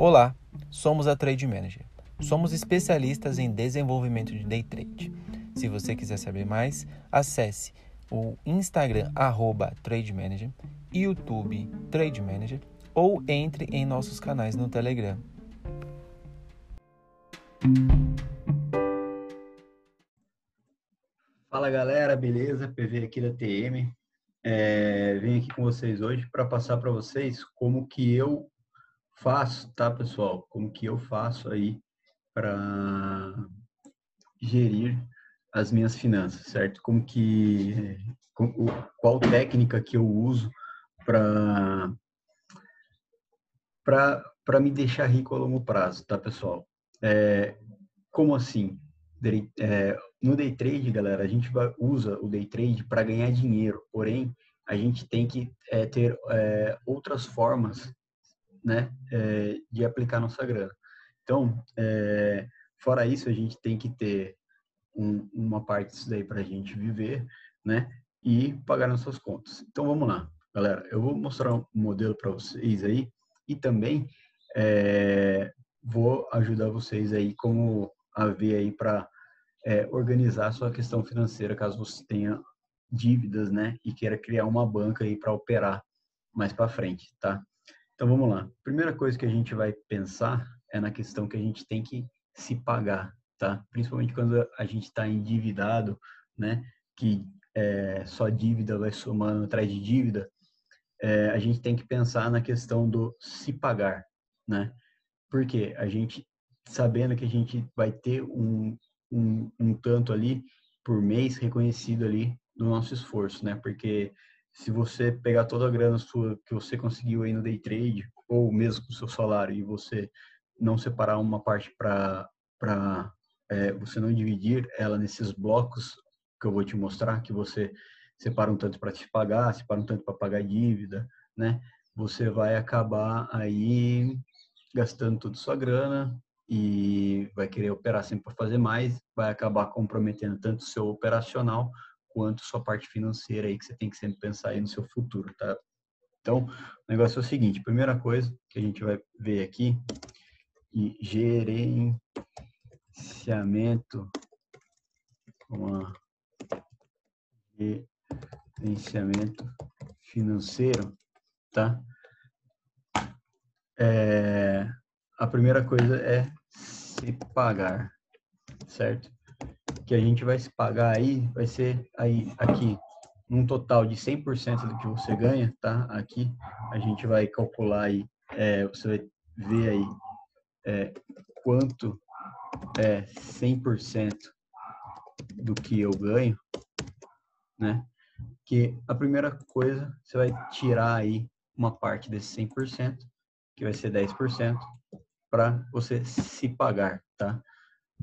Olá, somos a Trade Manager. Somos especialistas em desenvolvimento de day trade. Se você quiser saber mais, acesse o Instagram arroba Trade Manager, YouTube Trade Manager ou entre em nossos canais no Telegram. Fala galera, beleza? PV aqui da TM. É, venho aqui com vocês hoje para passar para vocês como que eu faço, tá pessoal? Como que eu faço aí para gerir as minhas finanças, certo? Como que qual técnica que eu uso para para me deixar rico a longo prazo, tá pessoal? É, como assim? É, no day trade, galera, a gente usa o day trade para ganhar dinheiro, porém a gente tem que é, ter é, outras formas, né, é, de aplicar nossa grana. Então, é, fora isso, a gente tem que ter um, uma parte disso daí para a gente viver, né, e pagar nossas contas. Então, vamos lá, galera. Eu vou mostrar um modelo para vocês aí e também é, vou ajudar vocês aí como a ver aí para é, organizar a sua questão financeira caso você tenha dívidas, né, e queira criar uma banca aí para operar mais para frente, tá? Então vamos lá. Primeira coisa que a gente vai pensar é na questão que a gente tem que se pagar, tá? Principalmente quando a gente está endividado, né? Que é, só dívida vai somando atrás de dívida. É, a gente tem que pensar na questão do se pagar, né? Porque a gente sabendo que a gente vai ter um, um, um tanto ali por mês reconhecido ali do nosso esforço, né? Porque se você pegar toda a grana sua que você conseguiu aí no day trade ou mesmo com o seu salário e você não separar uma parte para é, você não dividir ela nesses blocos que eu vou te mostrar que você separa um tanto para te pagar, separa um tanto para pagar dívida, né? Você vai acabar aí gastando toda sua grana e vai querer operar sempre para fazer mais, vai acabar comprometendo tanto o seu operacional quanto sua parte financeira aí que você tem que sempre pensar aí no seu futuro, tá? Então, o negócio é o seguinte, primeira coisa que a gente vai ver aqui, e gerenciamento, uma gerenciamento financeiro, tá? É, a primeira coisa é se pagar, certo? Que a gente vai se pagar aí, vai ser aí, aqui, num total de 100% do que você ganha, tá? Aqui, a gente vai calcular aí, é, você vai ver aí é, quanto é 100% do que eu ganho, né? Que a primeira coisa, você vai tirar aí uma parte desse 100%, que vai ser 10%, para você se pagar, tá?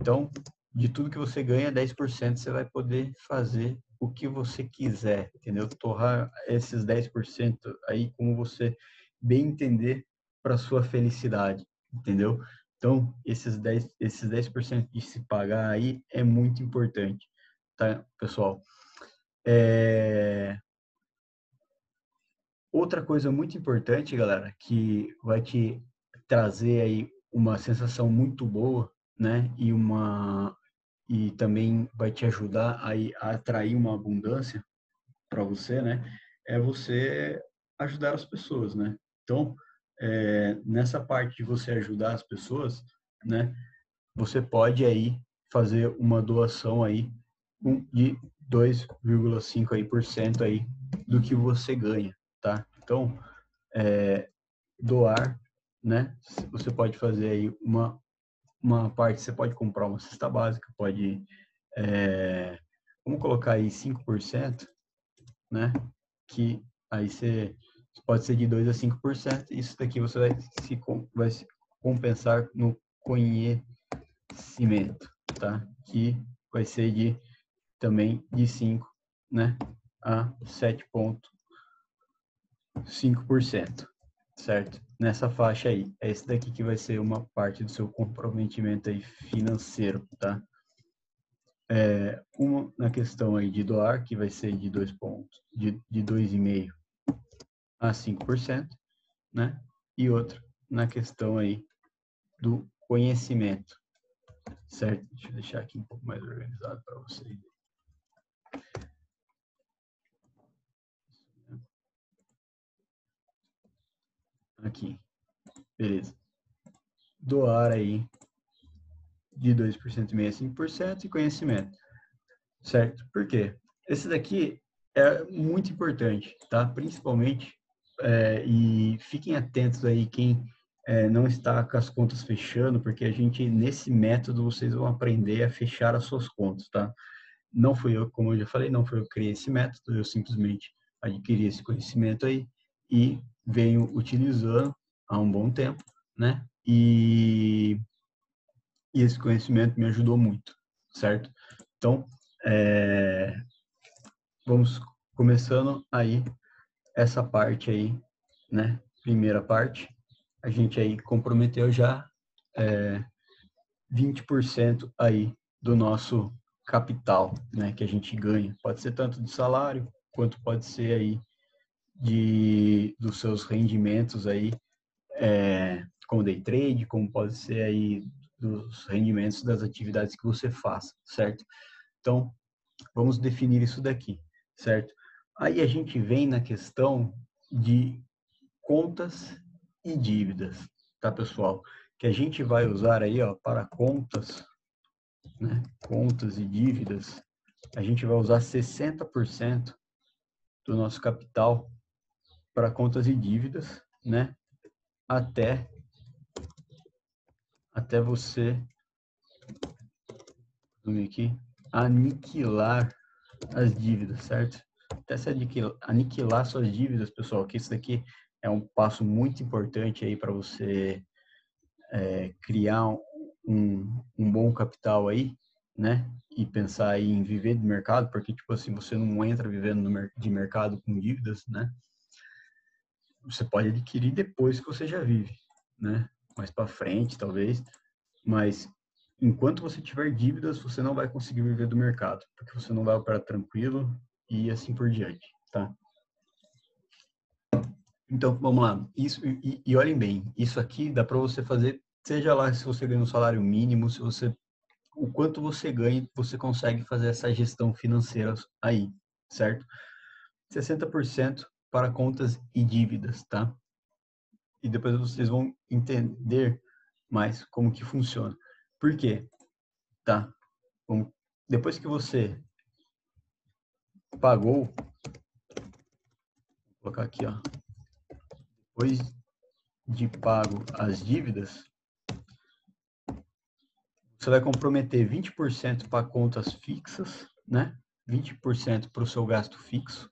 Então, de tudo que você ganha, 10% você vai poder fazer o que você quiser, entendeu? Torrar esses 10% aí como você bem entender para sua felicidade, entendeu? Então, esses 10%, esses 10% de se pagar aí é muito importante, tá, pessoal? É... Outra coisa muito importante, galera, que vai te trazer aí uma sensação muito boa, né? E uma e também vai te ajudar a, a atrair uma abundância para você, né? É você ajudar as pessoas, né? Então, é, nessa parte de você ajudar as pessoas, né? Você pode aí fazer uma doação aí de 2,5 aí por cento aí do que você ganha, tá? Então, é, doar né? Você pode fazer aí uma, uma parte, você pode comprar uma cesta básica, pode, é, vamos colocar aí 5%, né? Que aí você pode ser de 2 a 5%, isso daqui você vai se, vai se compensar no conhecimento, tá? Que vai ser de também de 5, né? A 7,5% certo? Nessa faixa aí. É esse daqui que vai ser uma parte do seu comprometimento aí financeiro, tá? É, uma na questão aí de doar, que vai ser de dois pontos, de, de 2,5% a 5%, né? E outra na questão aí do conhecimento, certo? Deixa eu deixar aqui um pouco mais organizado para vocês. Aqui, beleza. Doar aí de 2% e meio a 5% conhecimento, certo? Por quê? Esse daqui é muito importante, tá? Principalmente, é, e fiquem atentos aí quem é, não está com as contas fechando, porque a gente, nesse método, vocês vão aprender a fechar as suas contas, tá? Não fui eu, como eu já falei, não foi eu que criei esse método, eu simplesmente adquiri esse conhecimento aí e venho utilizando há um bom tempo, né? E, e esse conhecimento me ajudou muito, certo? Então, é, vamos começando aí essa parte aí, né? Primeira parte, a gente aí comprometeu já é, 20% aí do nosso capital, né, que a gente ganha. Pode ser tanto de salário, quanto pode ser aí de dos seus rendimentos aí é, com day trade, como pode ser aí dos rendimentos das atividades que você faça, certo? Então, vamos definir isso daqui, certo? Aí a gente vem na questão de contas e dívidas, tá, pessoal? Que a gente vai usar aí, ó, para contas, né? Contas e dívidas, a gente vai usar 60% do nosso capital para contas e dívidas, né? Até até você aqui aniquilar as dívidas, certo? Até se aniquilar suas dívidas, pessoal, que isso daqui é um passo muito importante aí para você é, criar um, um bom capital aí, né? E pensar em viver do mercado, porque, tipo assim, você não entra vivendo de mercado com dívidas, né? Você pode adquirir depois que você já vive, né? Mais para frente, talvez. Mas enquanto você tiver dívidas, você não vai conseguir viver do mercado, porque você não vai operar tranquilo e assim por diante, tá? Então, vamos lá. Isso, e, e olhem bem, isso aqui dá para você fazer, seja lá se você ganha um salário mínimo, se você o quanto você ganha, você consegue fazer essa gestão financeira aí, certo? 60% para contas e dívidas, tá? E depois vocês vão entender mais como que funciona. Por quê? Tá? Bom, depois que você pagou, vou colocar aqui, ó, depois de pago as dívidas, você vai comprometer 20% para contas fixas, né? 20% para o seu gasto fixo.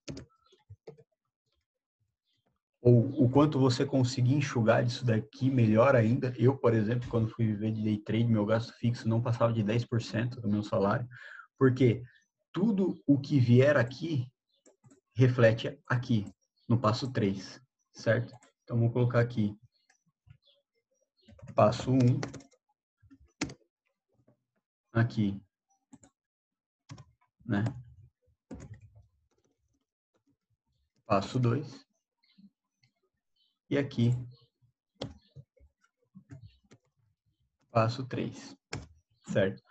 Ou o quanto você conseguir enxugar disso daqui, melhor ainda. Eu, por exemplo, quando fui viver de day trade, meu gasto fixo não passava de 10% do meu salário, porque tudo o que vier aqui reflete aqui, no passo 3, certo? Então, vou colocar aqui passo 1, um, aqui, né? Passo 2 e aqui passo 3, certo?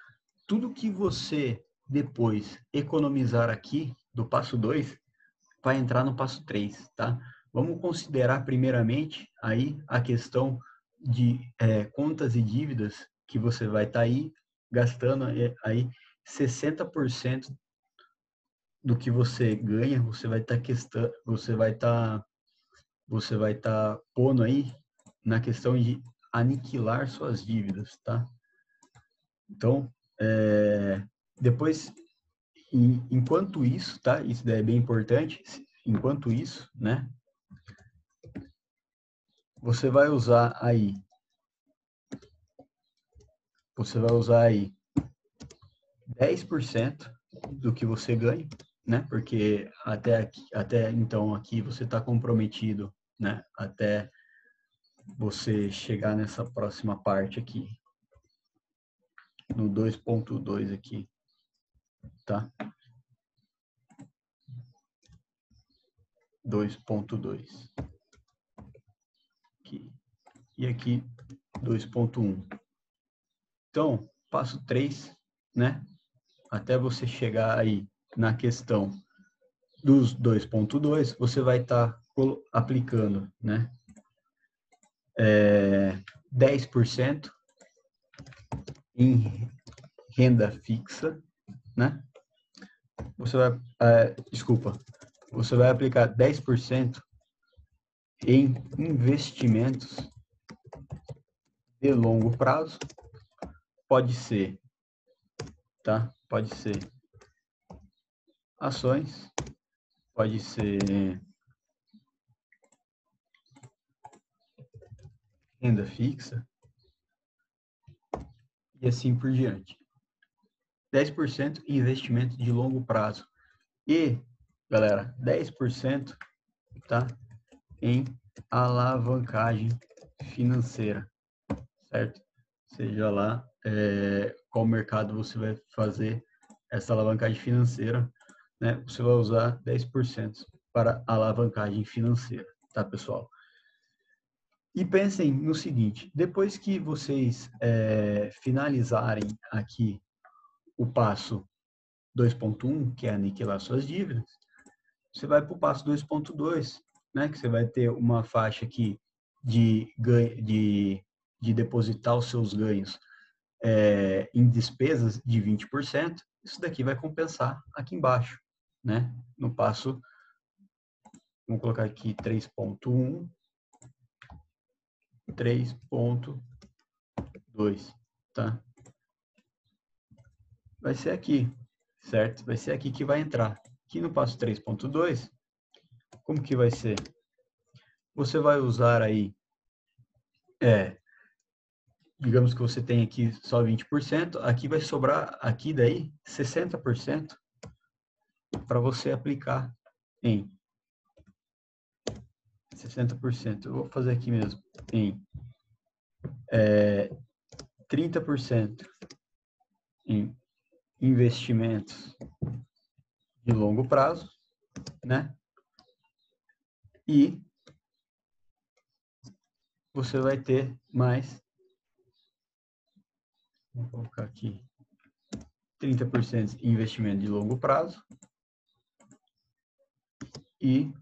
Tudo que você depois economizar aqui do passo 2 vai entrar no passo 3, tá? Vamos considerar primeiramente aí a questão de é, contas e dívidas que você vai estar tá aí gastando é, aí 60% do que você ganha, você vai estar tá questão, você vai estar tá, você vai estar tá pondo aí na questão de aniquilar suas dívidas, tá? Então, é, depois, enquanto isso, tá? Isso daí é bem importante. Enquanto isso, né? você vai usar aí, você vai usar aí 10% do que você ganha, né? Porque até aqui, até então aqui você está comprometido, né? Até você chegar nessa próxima parte aqui, no 2.2 aqui, tá? 2.2 aqui e aqui 2.1. Então, passo 3, né? Até você chegar aí na questão dos 2.2, você vai estar tá aplicando, né? É, 10% em renda fixa, né? Você vai, é, desculpa, você vai aplicar 10% em investimentos de longo prazo. Pode ser, tá? Pode ser ações, pode ser renda fixa e assim por diante. 10% em investimento de longo prazo. E, galera, 10% tá, em alavancagem financeira, certo? Seja lá é, qual mercado você vai fazer essa alavancagem financeira, né? Você vai usar 10% para alavancagem financeira, tá, pessoal? E pensem no seguinte: depois que vocês é, finalizarem aqui o passo 2.1, que é aniquilar suas dívidas, você vai para o passo 2.2, né, que você vai ter uma faixa aqui de, de, de depositar os seus ganhos é, em despesas de 20%. Isso daqui vai compensar aqui embaixo, né, no passo, vamos colocar aqui 3.1, 3.2, tá? vai ser aqui, certo? Vai ser aqui que vai entrar. Aqui no passo 3.2, como que vai ser? Você vai usar aí, é, digamos que você tem aqui só 20%, aqui vai sobrar, aqui daí, 60% para você aplicar em 60%. Eu vou fazer aqui mesmo, em é, 30% em investimentos de longo prazo, né? E você vai ter mais, vou colocar aqui, 30% em investimento de longo prazo e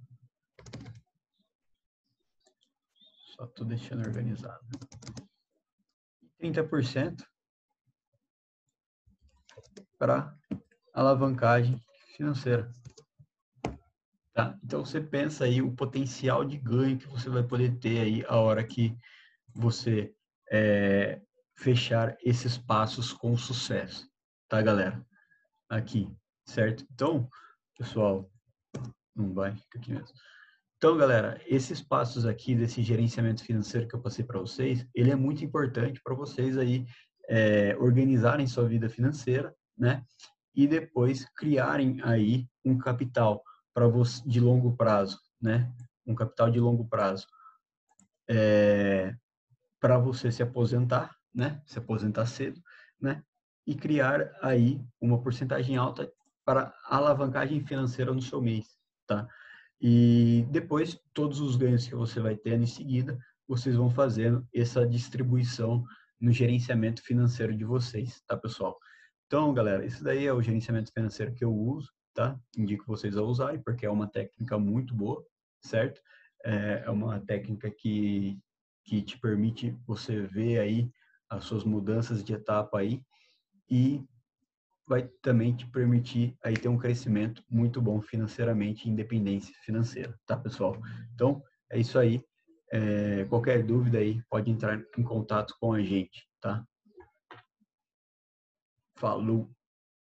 só estou deixando organizado. 30% para alavancagem financeira. Tá? Então você pensa aí o potencial de ganho que você vai poder ter aí a hora que você é, fechar esses passos com sucesso, tá, galera? Aqui, certo? Então, pessoal, não vai, fica aqui mesmo. Então, galera, esses passos aqui desse gerenciamento financeiro que eu passei para vocês, ele é muito importante para vocês aí é, organizarem sua vida financeira né? E depois criarem aí um capital para de longo prazo, né? Um capital de longo prazo é, para você se aposentar, né? Se aposentar cedo, né? E criar aí uma porcentagem alta para alavancagem financeira no seu mês, tá? E depois todos os ganhos que você vai ter em seguida, vocês vão fazendo essa distribuição no gerenciamento financeiro de vocês, tá, pessoal? Então, galera, isso daí é o gerenciamento financeiro que eu uso, tá? Indico vocês a usarem, porque é uma técnica muito boa, certo? É, é uma técnica que, que te permite você ver aí as suas mudanças de etapa aí e vai também te permitir aí ter um crescimento muito bom financeiramente, independência financeira, tá, pessoal? Então, é isso aí. É, qualquer dúvida aí, pode entrar em contato com a gente, tá? Falou!